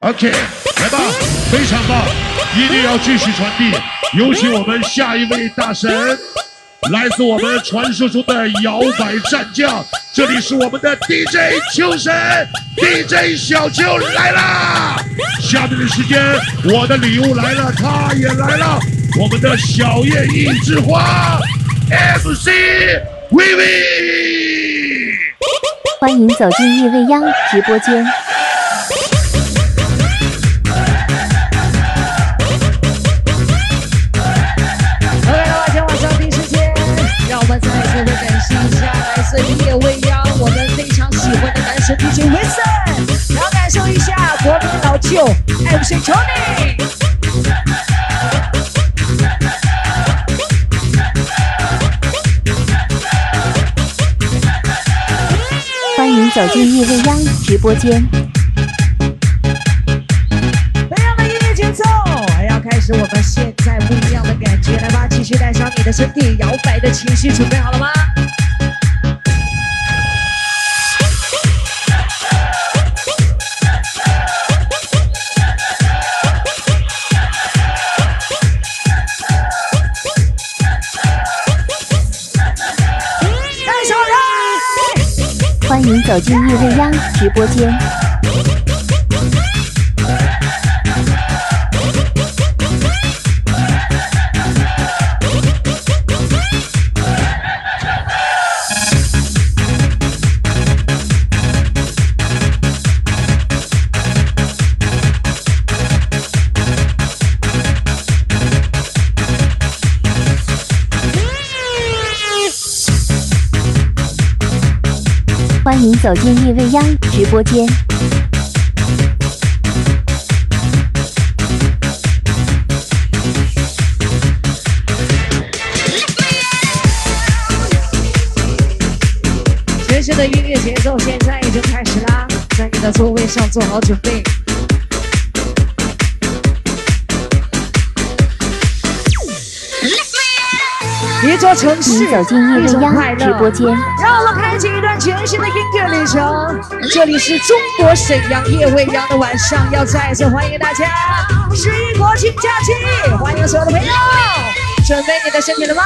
OK，来吧，非常棒，一定要继续传递。有请我们下一位大神，来自我们传说中的摇摆战将，这里是我们的 DJ 秋神，DJ 小秋来啦！下面的时间，我的礼物来了，他也来了，我们的小叶一枝花，MC VV，欢迎走进夜未央直播间。夜未央，我们非常喜欢的男神 DJ Wilson，然后感受一下国民老舅 MC Tony。欢迎走进夜未央直播间。不一样的音乐节奏，要开始我们现在不一样的感觉，来吧，继续带上你的身体，摇摆的情绪，准备好了吗？欢迎走进夜未央直播间。欢迎走进夜未央直播间。学习的音乐节奏现在已经开始啦，在你的座位上做好准备。一座城市，走进夜未央直播间，让我们开启一段全新的音乐旅程。这里是中国沈阳夜未央的晚上，要再次欢迎大家！十一国庆假期，欢迎所有的朋友，准备你的身体了吗？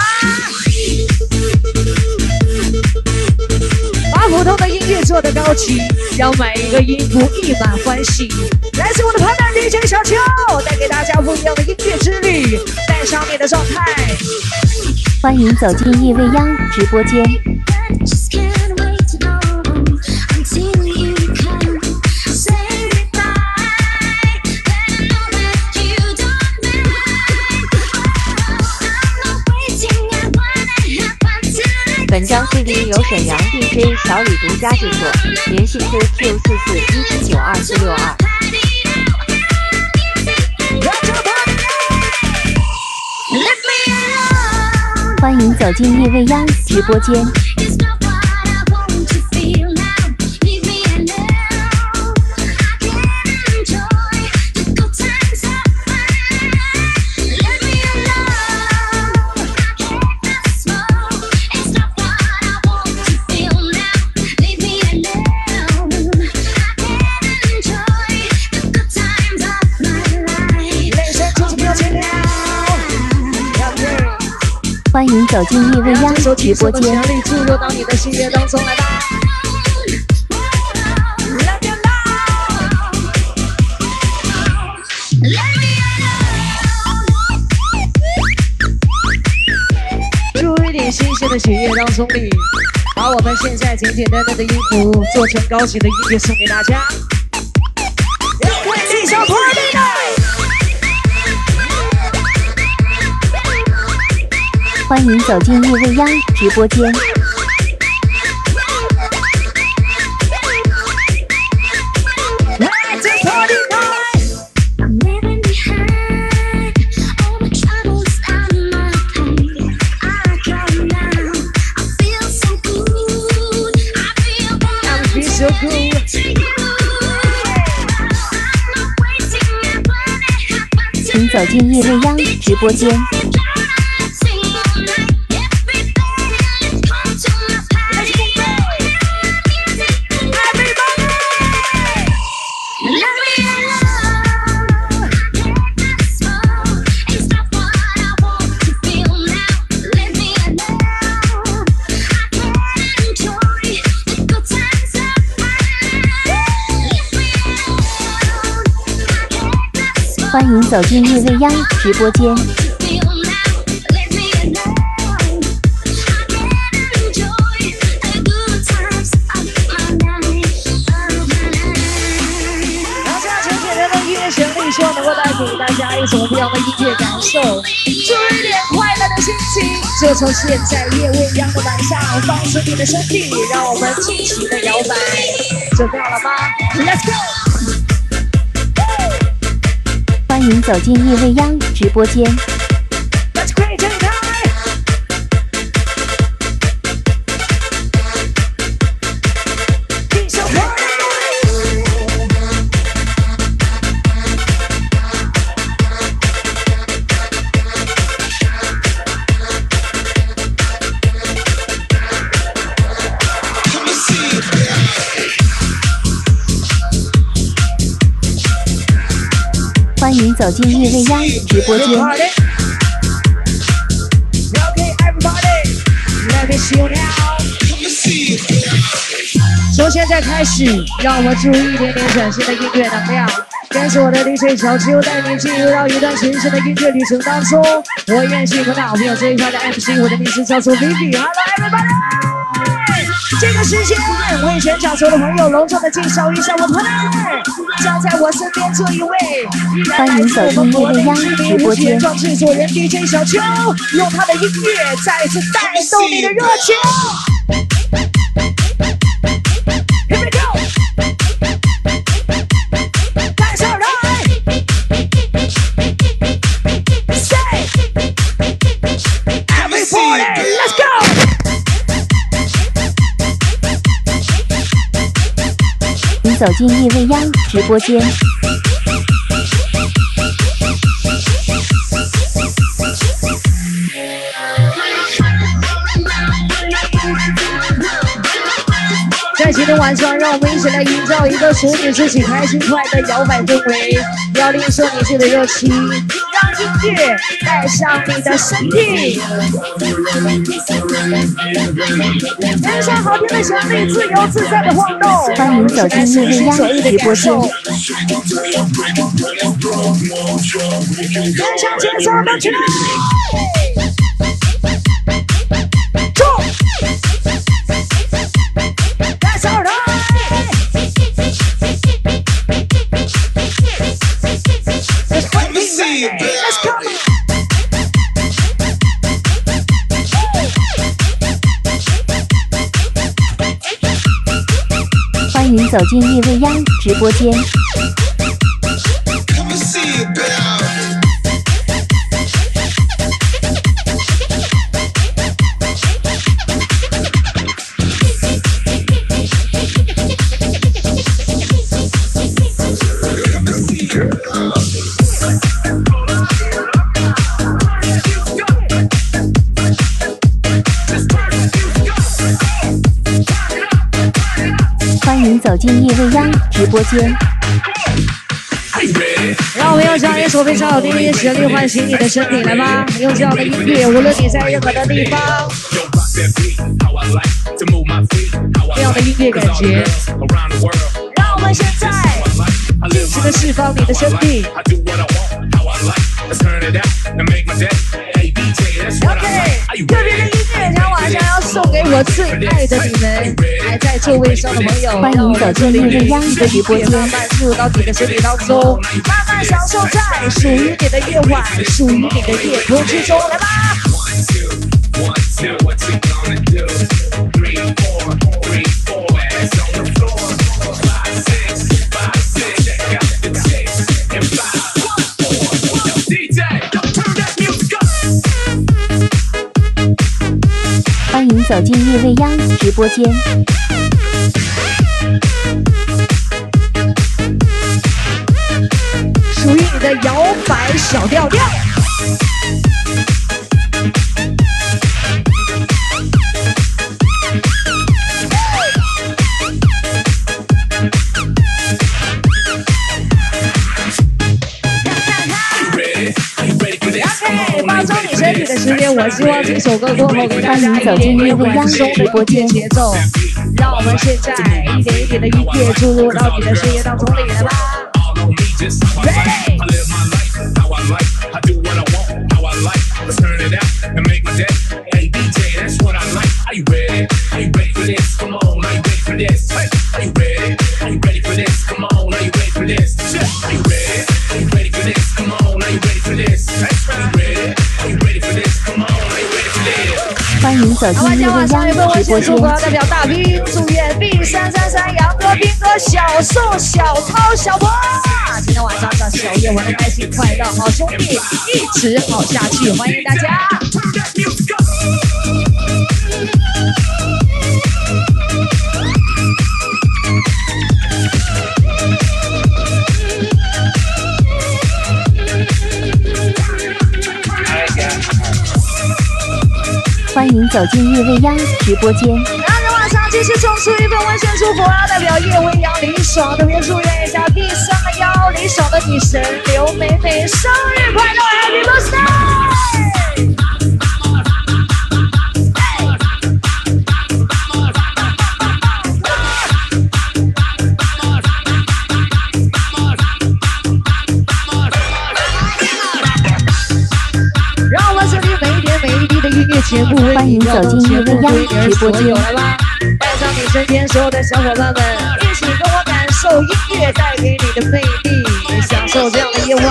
把普通的音乐做得高级，让每一个音符溢满欢喜。来自我的潘大 DJ 小秋，带给大家不一样的音乐之旅，带上你的状态。欢迎走进夜未央直播间。本张 CD 由沈阳 DJ 小李独家制作，联系 QQ 四四一七九二四六二。欢迎走进叶未央直播间。请走进夜未央直播间。注入到你的心愿当中来吧。注入一点新鲜的血液当中里，把我们现在简简单单的衣服做成高级的音乐送给大家。为你小欢迎走进夜未央直播间。请走进夜未央直播间。欢迎走进夜未央直播间。然后这样简简单单的音乐旋律，希望能够带给大家一种不一样的音乐感受，注一点快乐的心情。就从现在夜未央的晚上，放松你的身体，让我们尽情的摇摆。准备好了吗？Let's go！走进夜未央直播间。走进夜未央直播间。从现在开始，让我们注入一点点崭新的音乐能量。跟着我的 DJ 小只有带你进入到一段全新的音乐旅程当中。我依然是你们的好朋友这一块的 MC，我的名字叫做 Vivi。Hello, everybody. 这个时间为全场所有的朋友隆重的介绍一下我朋友，站在我身边这一位，依然来自我们国内知名无线装制作人 DJ 小秋，用他的音乐再次带动你的热情。走进夜未央直播间。在今天晚上，让我们一起来营造一个属于自己开心快乐摇摆氛围，要吝啬你自己的热情，带上你的身体。跟上好听的旋律，自由自在的晃动。欢迎走进夜未央直播。跟上节奏的起来。走进夜未央直播间。走进夜未央直播间。让我们用这样一首非常好听的旋律唤醒你的身体，来吧！用这样的音乐，无论你在任何的地方，这样的音乐感觉，让我们现在尽情的释放你的身体。OK，特别的音乐，今天晚上要送给我最爱的你们，还在座位上的朋友，欢迎走进夜未央直播间慢慢入到你的身体当中，慢慢享受在属于你的夜晚，属于你的夜空之中，来吧！走进夜未央直播间。属于你的摇摆小调调。我希望这首歌过后给大家一点点缓松的音乐节奏。让我们现在一点一点的音乐注入到你的事业当中里来吧。欢迎走进叶未央直播间。代表大兵祝愿 B 三三三杨哥、兵哥、小宋、小涛、小波，今天晚上的小夜玩的开心快乐，好兄弟一直好下去，欢迎大家。欢迎走进夜未央直播间。那天晚上继续送出一份温馨祝福啊，代表夜未央李爽特别祝愿一下第三幺李爽的女神刘美美生日快乐，Happy Birthday！欢迎走进叶未央直播间，带上你身边所有的小伙伴们，一起跟我感受音乐带给你的魅力，享受这样的夜晚。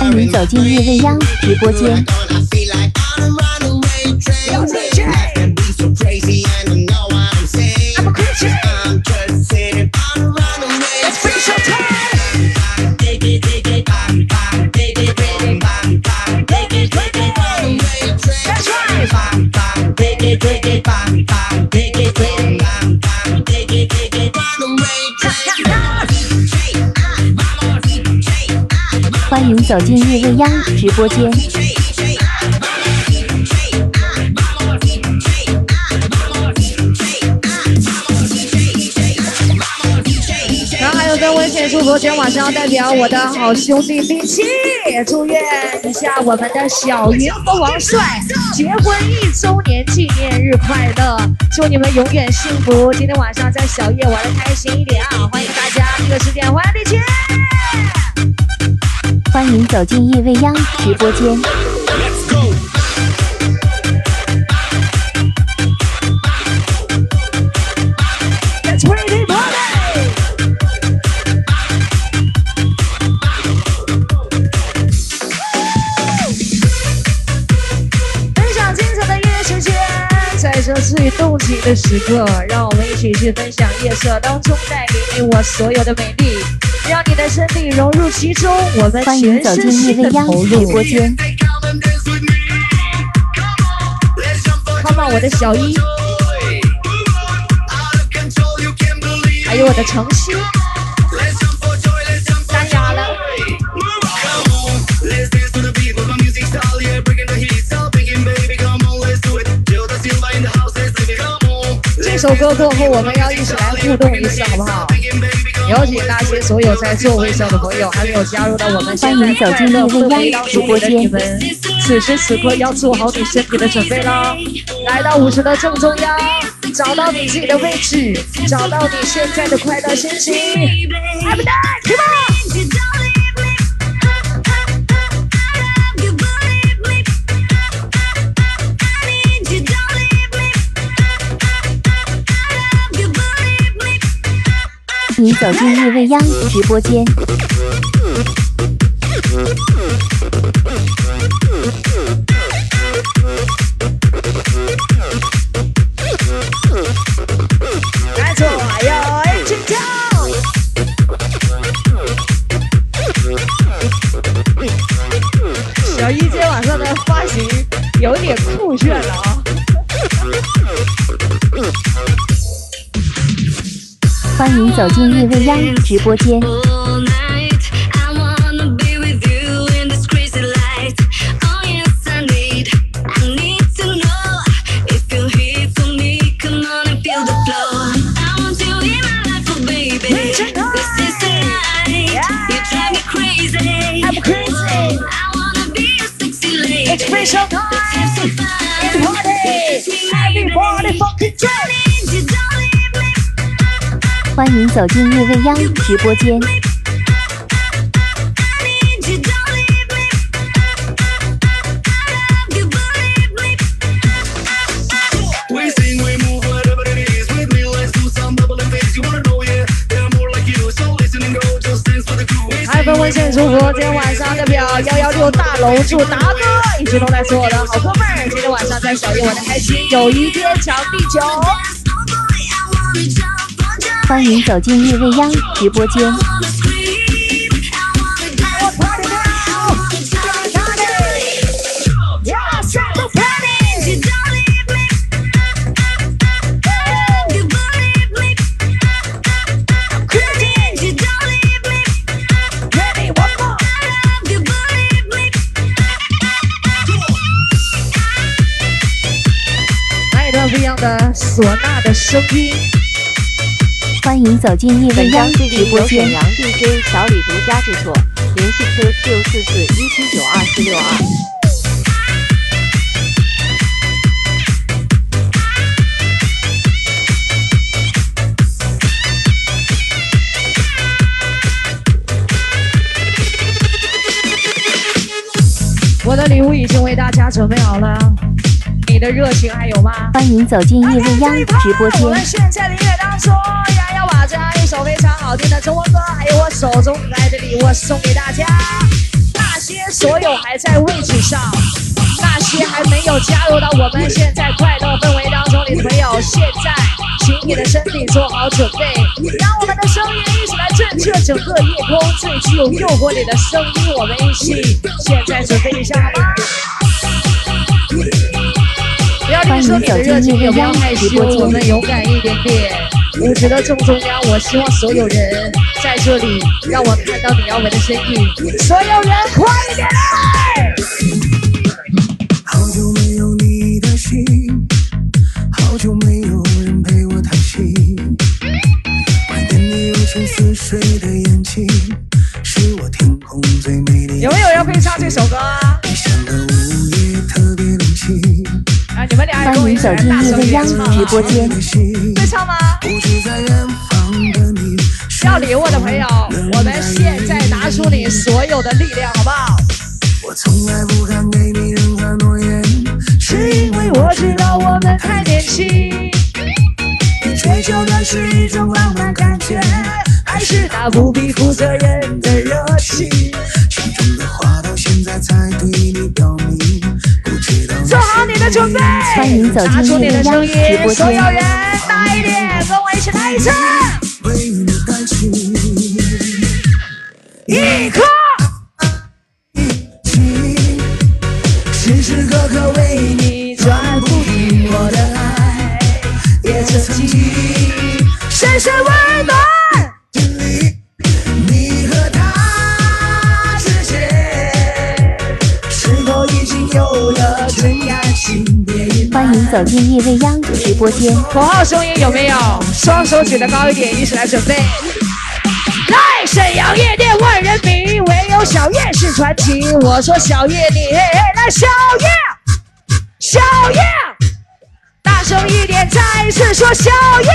欢迎走进叶未央直播间。欢迎走进叶未央直播间。然后还有跟温馨祝福，今天晚上要代表我的好兄弟冰也，祝愿一下我们的小云和王帅结婚一周年纪念日快乐，祝你们永远幸福。今天晚上在小夜玩的开心一点啊！欢迎大家，这个时间欢迎李姐。欢迎走进夜未央直播间。最动情的时刻，让我们一起去分享夜色当中带给你我所有的美丽，让你的身体融入其中，我们欢迎心的未央直投入。播间。Come on，我的小一，还有我的程曦，首歌过后，我们要一起来互动一次，好不好？有请那些所有在座位上的朋友，还没有加入到我们现在快乐氛围当中的你们，此时此刻要做好你身体的准备了。来到舞池的正中央，找到你自己的位置，找到你现在的快乐心情。Happy day, come on！你走进夜未央直播间。走进叶未央直播间。走进叶未央直播间 i need you don't leave me i i i i i love you 今天晚上在小叶玩的开心 i i 天 can't 欢迎走进夜未央直播间。来一段不一样的唢呐的声音。欢迎走进夜未本央直播间。由沈阳 DJ 小李独家制作，联系 QQ 四四一七九二四六二。我的礼物已经为大家准备好了，你的热情还有吗？欢迎走进夜未央直播间。首非常好听的中文歌，还有我手中可爱的礼物送给大家。那些所有还在位置上，那些还没有加入到我们现在快乐氛围当中的朋友，现在请你的身体做好准备，让我们的声音一起来震慑整个夜空最具有诱惑力的声音，我们一起现在准备一下好吗？不要听说你的热情，也不要害羞，我们勇敢一点点。舞池的正中央，我希望所有人在这里，让我看到你耀文的身影。所有人，快一点来！好久没有你的信，好久没有人陪我谈心。怀念你如春似水的眼睛，是我天空最美丽。有没有人会唱这首歌啊？异乡的午夜特别冷清，啊，你们俩也跟我欢迎走一起来进夜未央大声点唱直播间。会唱吗？不知在远方的你。要礼物的朋友，我们现在拿出你所有的力量，好不好？我从来不敢给你任何诺言，是因为我知道我们太年轻。你追求的是一种浪漫感觉，还是那不必负责任的热情。心中的话到现在才对你表明，不知道做好你的准备，欢迎走进拿出你的声音夜央直播，间所有人大一点，起来一次。为你担心。一颗，时时刻刻为你转不停我的爱，也曾经深深温暖。走进夜未央直播间。口号声音有没有？双手举得高一点，一起来准备。来，沈阳夜店万人迷，唯有小叶是传奇。我说小叶你，嘿嘿，来小叶，小叶，大声一点，再一次说小叶。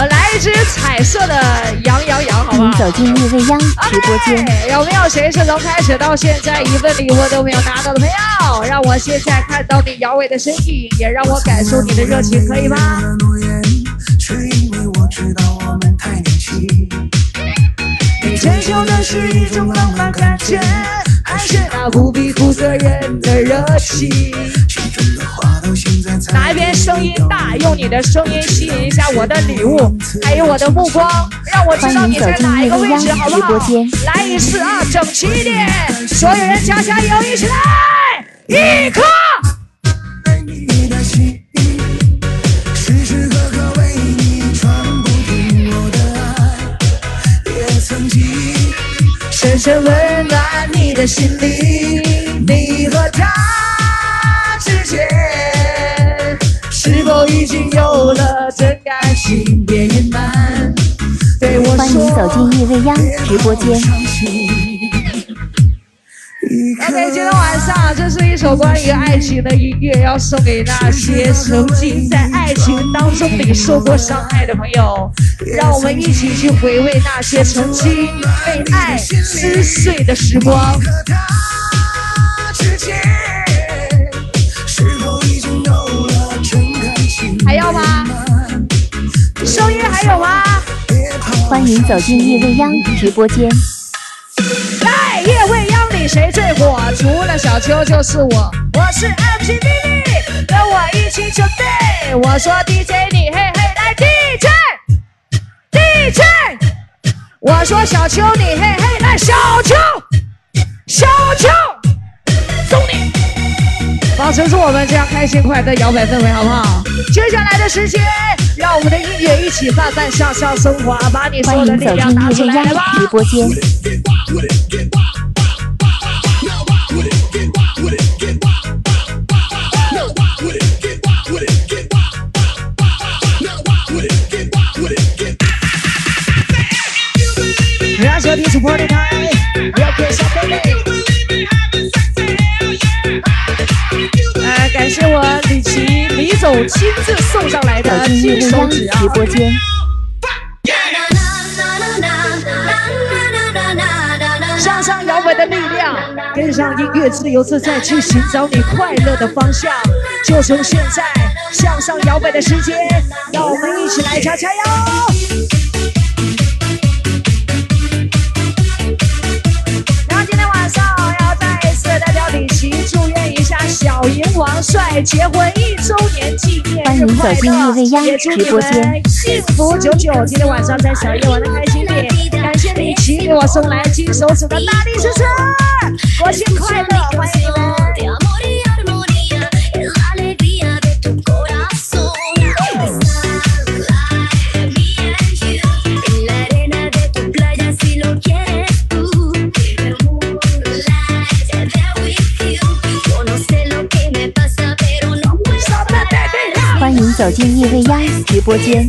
我来一支彩色的羊羊羊，好欢迎不好？走进夜未央直播间。有没有谁是从开始到现在一份礼物都没有拿到的朋友？让我现在看到你摇尾的身影，也让我感受你的热情，可以吗？你追求的是一种浪漫感觉，还是那不必负责任的热情？哪一边声音大，用你的声音吸引一下我的礼物，还有我的目光，让我知道你在哪一个位置，好不好？来一次啊，整齐一点，所有人加加油，一起来，一颗。深深温暖你的心灵。有了真感情？别隐瞒，对我欢迎走。进夜未央直播间。OK，今天晚上这是一首关于爱情的音乐，要送给那些曾经在爱情当中里受过伤害的朋友。让我们一起去回味那些曾经被爱撕碎的时光。欢迎走进夜未央直播间。来，夜未央里谁最火？除了小秋就是我，我是 mcbb 跟我一起准备。我说 DJ 你嘿嘿，来 DJ，DJ。我说小秋你嘿嘿，来小秋，小秋，送你。保持住我们这样开心快乐摇摆氛围，好不好？接下来的时间，让我们的音乐一起慢慢向上升华，把你所欢有的迎走进力量拿出夜未央来来吧！直播间。让小弟 support 台，李总亲自送上来的金手指啊直！播间。向上摇摆的力量，跟上音乐，自由自在去寻找你快乐的方向。就从现在，向上摇摆的时间，让我们一起来加加油！然后今天晚上要再一次代表李琦祝愿一下小银王帅结婚一周年纪念欢迎日快走进乐也祝你直播间们幸福久久。今天晚上在小夜玩的开心点，感谢李琦给我送来金手指的大力支持，国庆快乐，欢迎你们！走进夜未央直播间。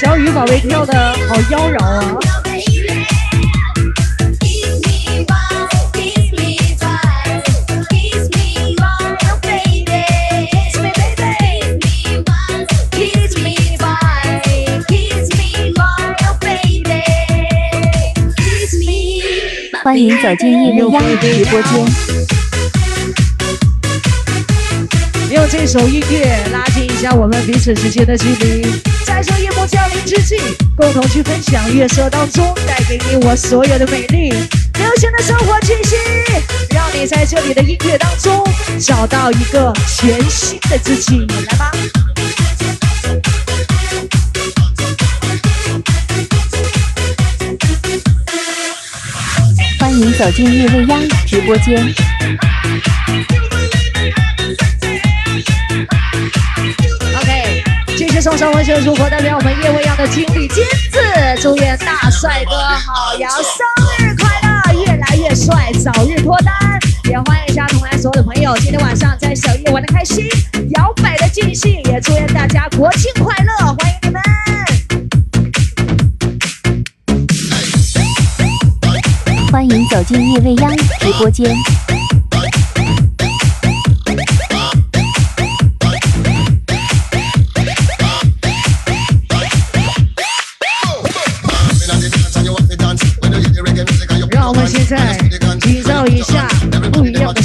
小雨宝贝跳的好妖娆啊！欢迎走进夜未央直播间。用这首音乐拉近一下我们彼此之间的距离，在这夜幕降临之际，共同去分享月色当中带给你我所有的美丽，流行的生活气息，让你在这里的音乐当中找到一个全新的自己，来吧！欢迎走进夜未央直播间。送上温馨的祝福，代表我们叶未央的经理金子，祝愿大帅哥好阳生日快乐，越来越帅，早日脱单。也欢迎一下同来所有的朋友，今天晚上在小夜玩的开心，摇摆的尽兴，也祝愿大家国庆快乐，欢迎你们。欢迎走进夜未央直播间。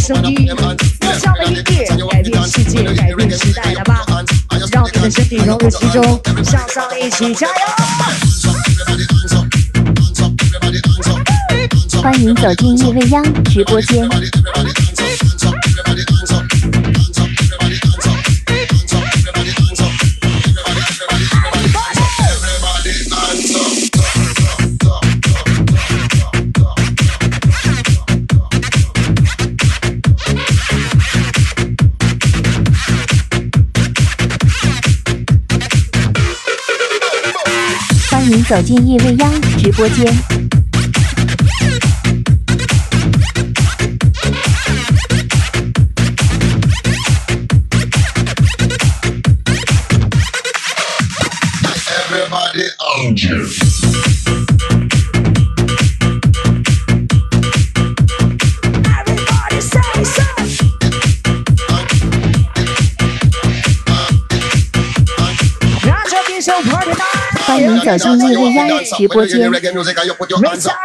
声音，用这样的音乐改变世界，改变时代，来吧！让你的身体融入其中，向上一起加油！欢迎走进夜未央直播间。欢迎走进夜未央直播间。欢迎走进夜未央直播间。Hands up,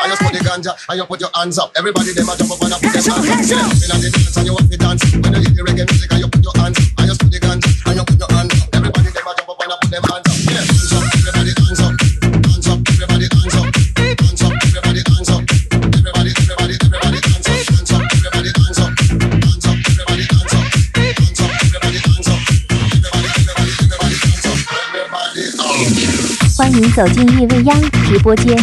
欢迎走进夜未央直播间。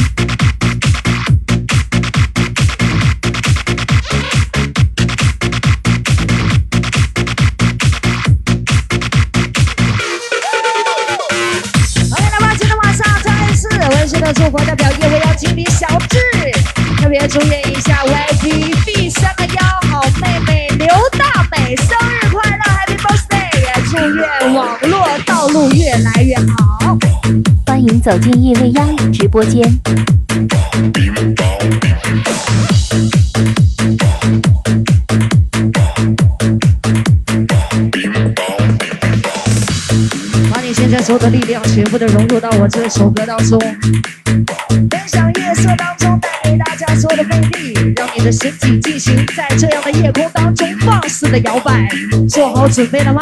好来吧，今天晚上再次温馨的祝福代表叶未央经理小智，特别祝愿一下 YP B 三个幺好妹妹刘大美生日快乐，Happy Birthday！也祝愿网络道路越来越好。欢迎走进夜未央直播间。把你现在所有的力量全部的融入到我这首歌当中，分享夜色当中带给大家所有的魅力，让你的身体进行在这样的夜空当中放肆的摇摆。做好准备了吗？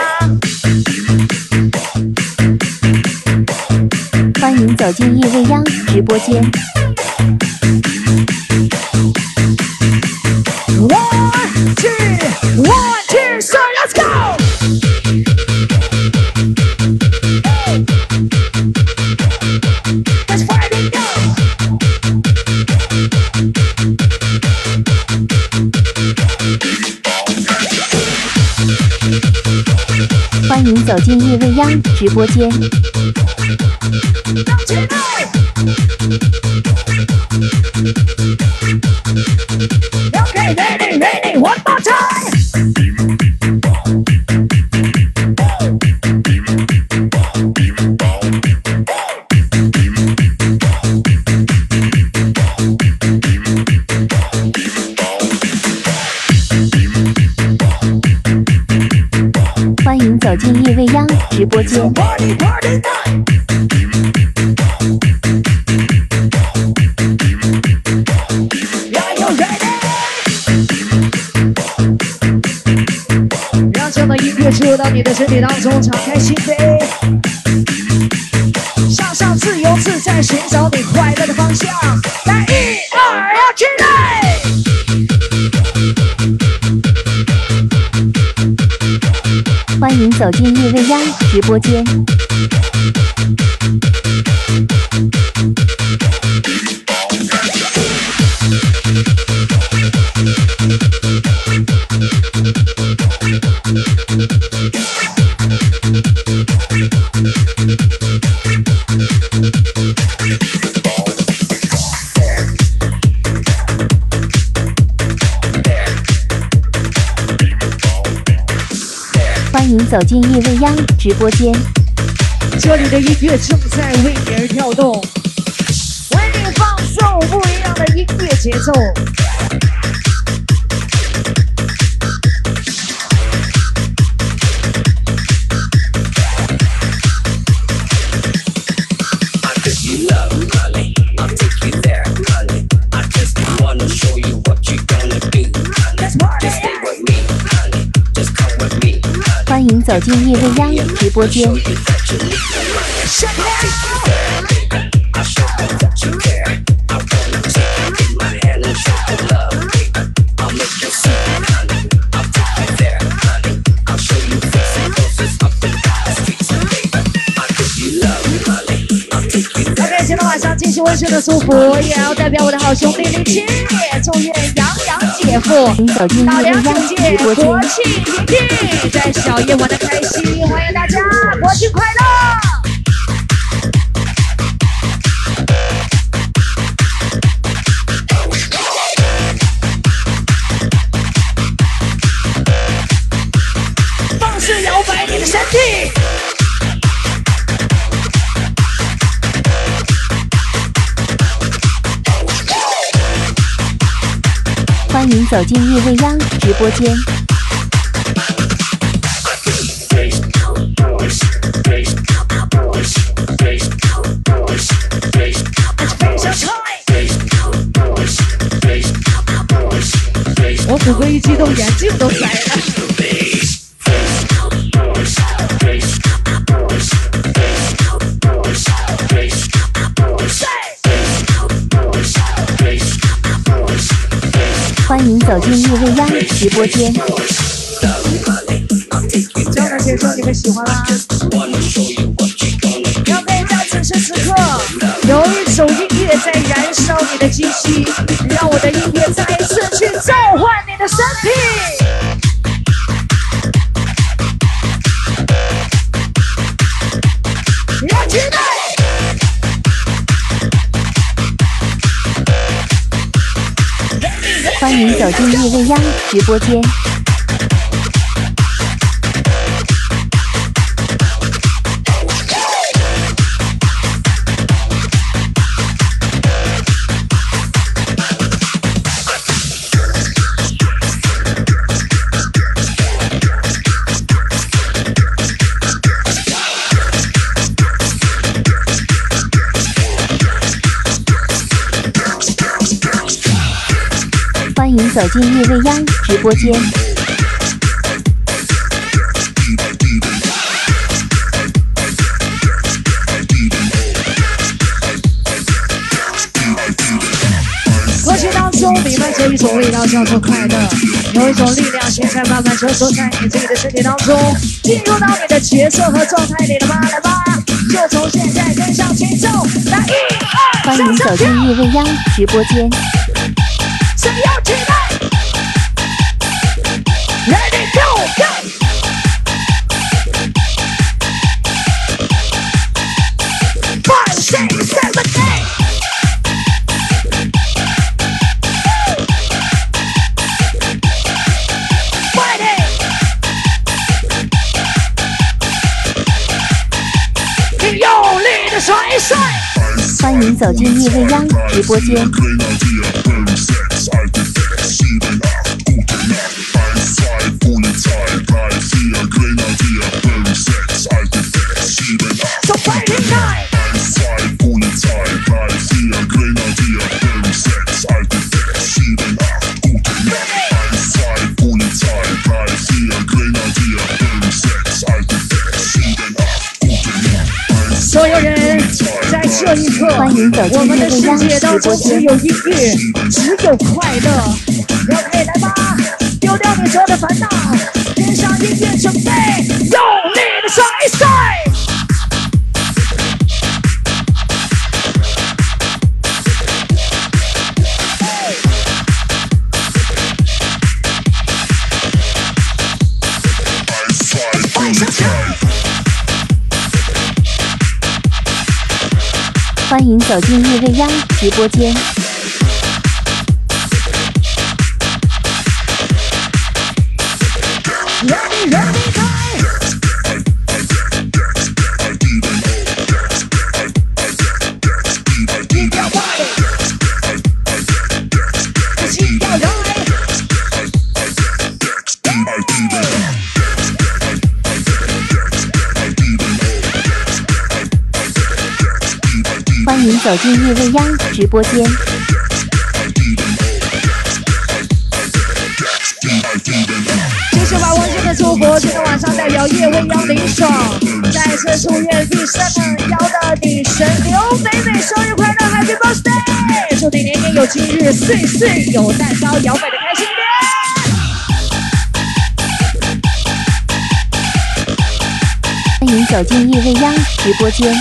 欢迎走进夜未央直播间。One, two, one, two, so let's go! Let's party go! 欢迎走进夜未央直播间。动起来欢迎走进夜未央直播间。走进夜未央直播间。这里的音乐正在为你而跳动，为你放送不一样的音乐节奏。走进夜未央直播间。！OK，今天晚上继续温馨的祝福，也要代表我的好兄弟李七，祝愿杨姐夫请走进老夜未央梁姐姐直播间。国庆一日，在小夜玩的开心，欢迎大家国庆快乐！欢迎走进夜未央直播间。我虎哥一激动，眼镜都摔了。欢迎走进夜未央直播间。教大姐说你们喜欢吗？让妹在此时此刻有一种音乐在燃烧你的气息，让我的音乐再一次欢迎走进夜未央直播间。走进夜未央直播间。歌曲当中弥漫着一种味道，叫做快乐。有一种力量，现在慢慢穿梭在你自己的身体当中，进入到你的角色和状态里了吗？来吧，就从现在跟上节奏，来一二欢迎走，进夜未央直播间。欢迎走进夜未央直播间。一刻，欢迎走进我们的世界当直播间。中只有音乐，只有快乐。OK，来吧，丢掉你所有的烦恼，跟上音乐，准备用力的甩一甩。欢迎走进夜未央直播间。欢迎走进夜未央直播间。继续把温馨的祝福今天晚上代表叶未央林爽，再次祝愿第三幺的女神刘美美生日快乐，Happy Birthday！祝你年年有今日，岁岁有蛋糕，摇摆的开心点。欢迎走进叶未央直播间。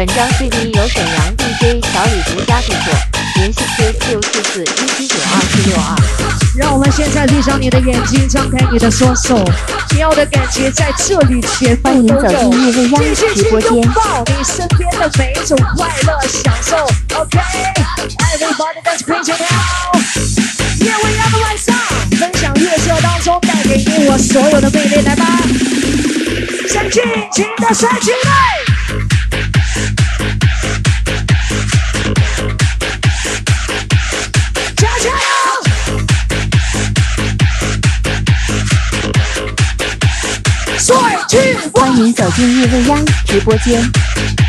本张 CD 由沈阳 DJ 小李独家制作，联系 QQ 四四一七九二七六二。让我们现在闭上你的眼睛，张开你的双手，你要的感觉在这里全部欢迎走都有。进叶未央继续去直播间拥抱你身边的每一种快乐享受。OK，everybody let's bring it down。夜未央的晚上，分享乐色当中带给你我所有的魅力，来吧！先尽情的甩起来。请走进夜未央直播间。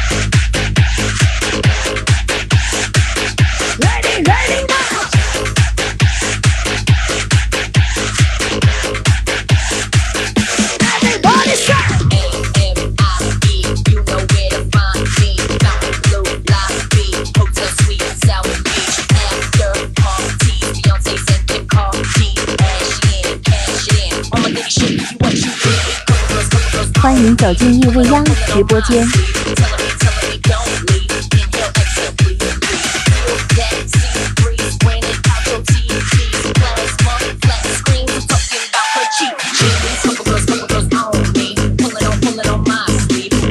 欢迎走进叶未央直播间。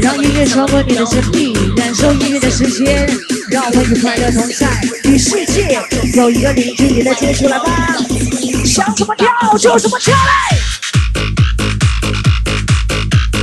让音乐穿过你的身体，感受音乐的时间，让我们与快乐同在，与世界有一个零距离的接触，来吧！想怎么跳就怎么跳嘞！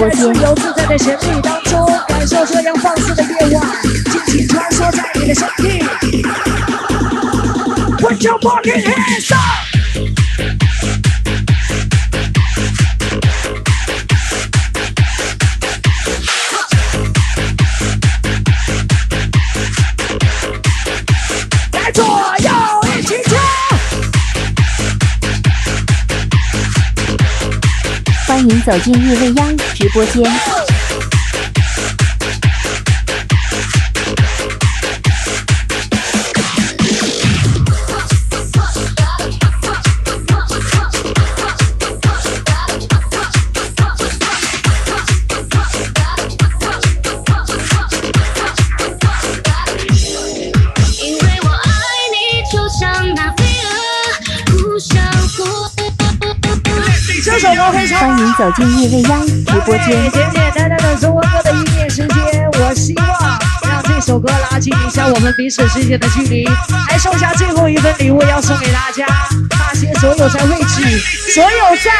我们在自。由自在的旋律当中，感受这样放肆的夜晚，尽情穿梭在你的身体。Put your fucking hands up！来左右一起跳。欢迎走进叶未央直播间。这首歌非常欢迎走进叶未央直播间。简简单单的中文歌的一念时间，我希望让这首歌拉近一下我们彼此之间的距离，还剩下最后一份礼物要送给大家。那些所有在位置、所有在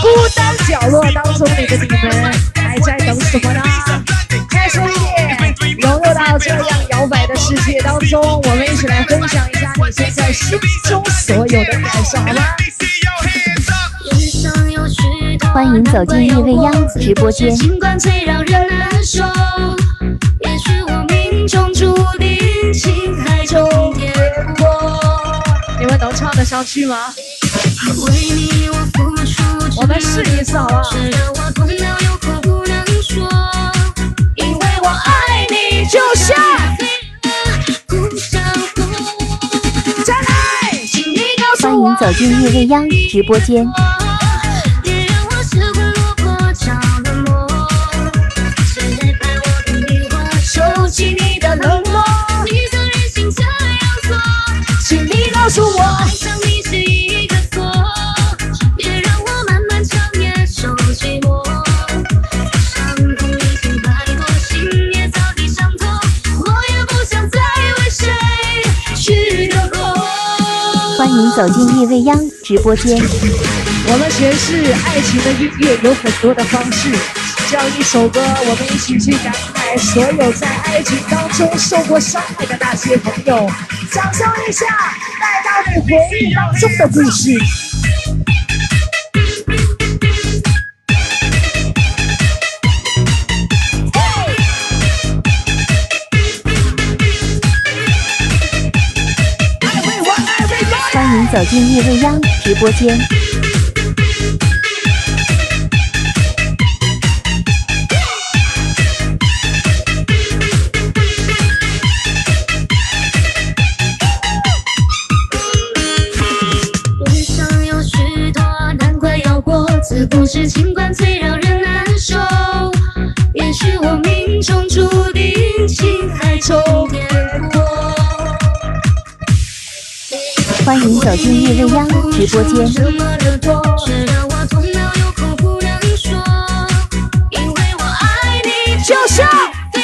孤单角落当中里的你们，还在等什么呢？开心一点，融入到这样摇摆的世界当中，我们一起来分享一下你现在心中所有的感受，好吗？欢迎走进夜未央直播间最让人难受，也许我命中注定情海中颠簸。你们能唱得上去吗？为你我付出，我们试一次好不好就像再来，欢迎。走进夜未央直播间。起你的冷漠。你曾任性这样做，请你告诉我，爱上你是一个错。别让我漫漫长夜受寂寞。伤痛已经太多，心也早已伤透，我也不想再为谁去等候。欢迎走进夜未央直播间。我们诠释爱情的音乐有很多的方式。这样一首歌，我们一起去感慨所有在爱情当中受过伤害的那些朋友，享受一下带到你回忆当中的故事。欢迎走进夜未央直播间。过，自古是情关最让人难受。也许我命中注定情海中颠簸。欢迎走进夜未央直播间。因为我爱你，就像飞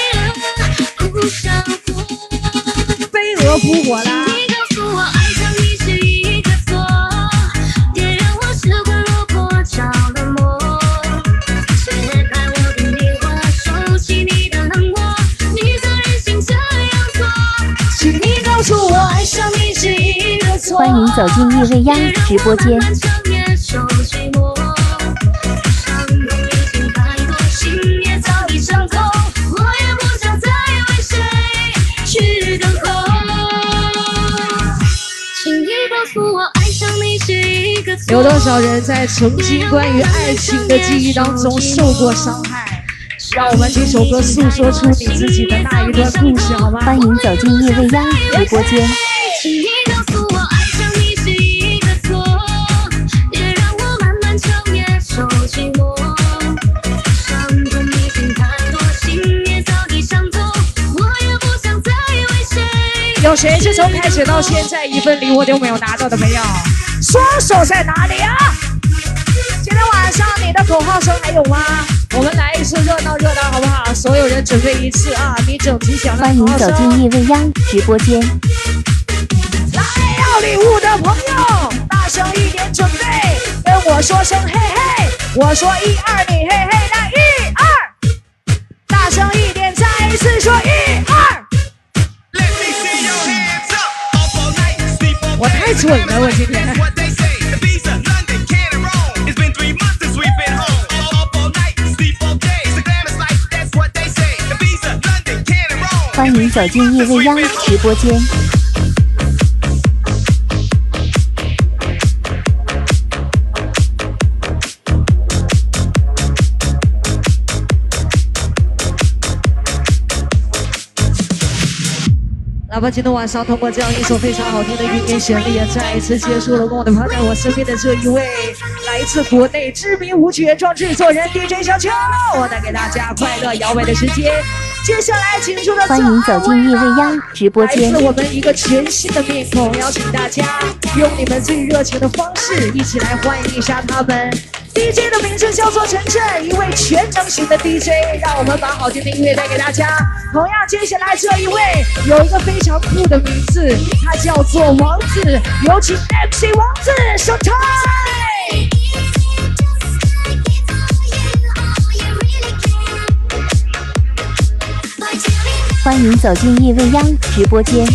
蛾扑上火。飞欢迎走进夜未央直播间。有多少人在曾经关于爱情的记忆当中受过伤害？让我们这首歌诉说出你自己的那一段故事，好吗？欢迎走进夜未央直播间。谁。是从开始到现在一份礼物都没有拿到的没有？双手在哪里啊？今天晚上你的口号声还有吗？我们来一次热闹热闹好不好？所有人准备一次啊！你整齐响亮欢迎走进。夜未央直播间。来要礼物的朋友，大声一点准备，跟我说声嘿嘿，我说一二，你嘿嘿，来一太准了，我今天。欢迎走进夜未央直播间。那么今天晚上通过这样一首非常好听的音乐旋律，也再一次结束了跟我的朋友我身边的这一位来自国内知名舞曲原创制作人 DJ 小秋，我带给大家快乐摇摆的时间。接下来请出的欢迎走进夜未央直播间来。自我们一个全新的面孔，邀请大家用你们最热情的方式，一起来欢迎一下他们。DJ 的名字叫做晨晨，一位全能型的 DJ，让我们把好听的音乐带给大家。同样，接下来这一位有一个非常酷的名字，他叫做王子，有请 MC 王子上台。欢迎走进夜未央直播间。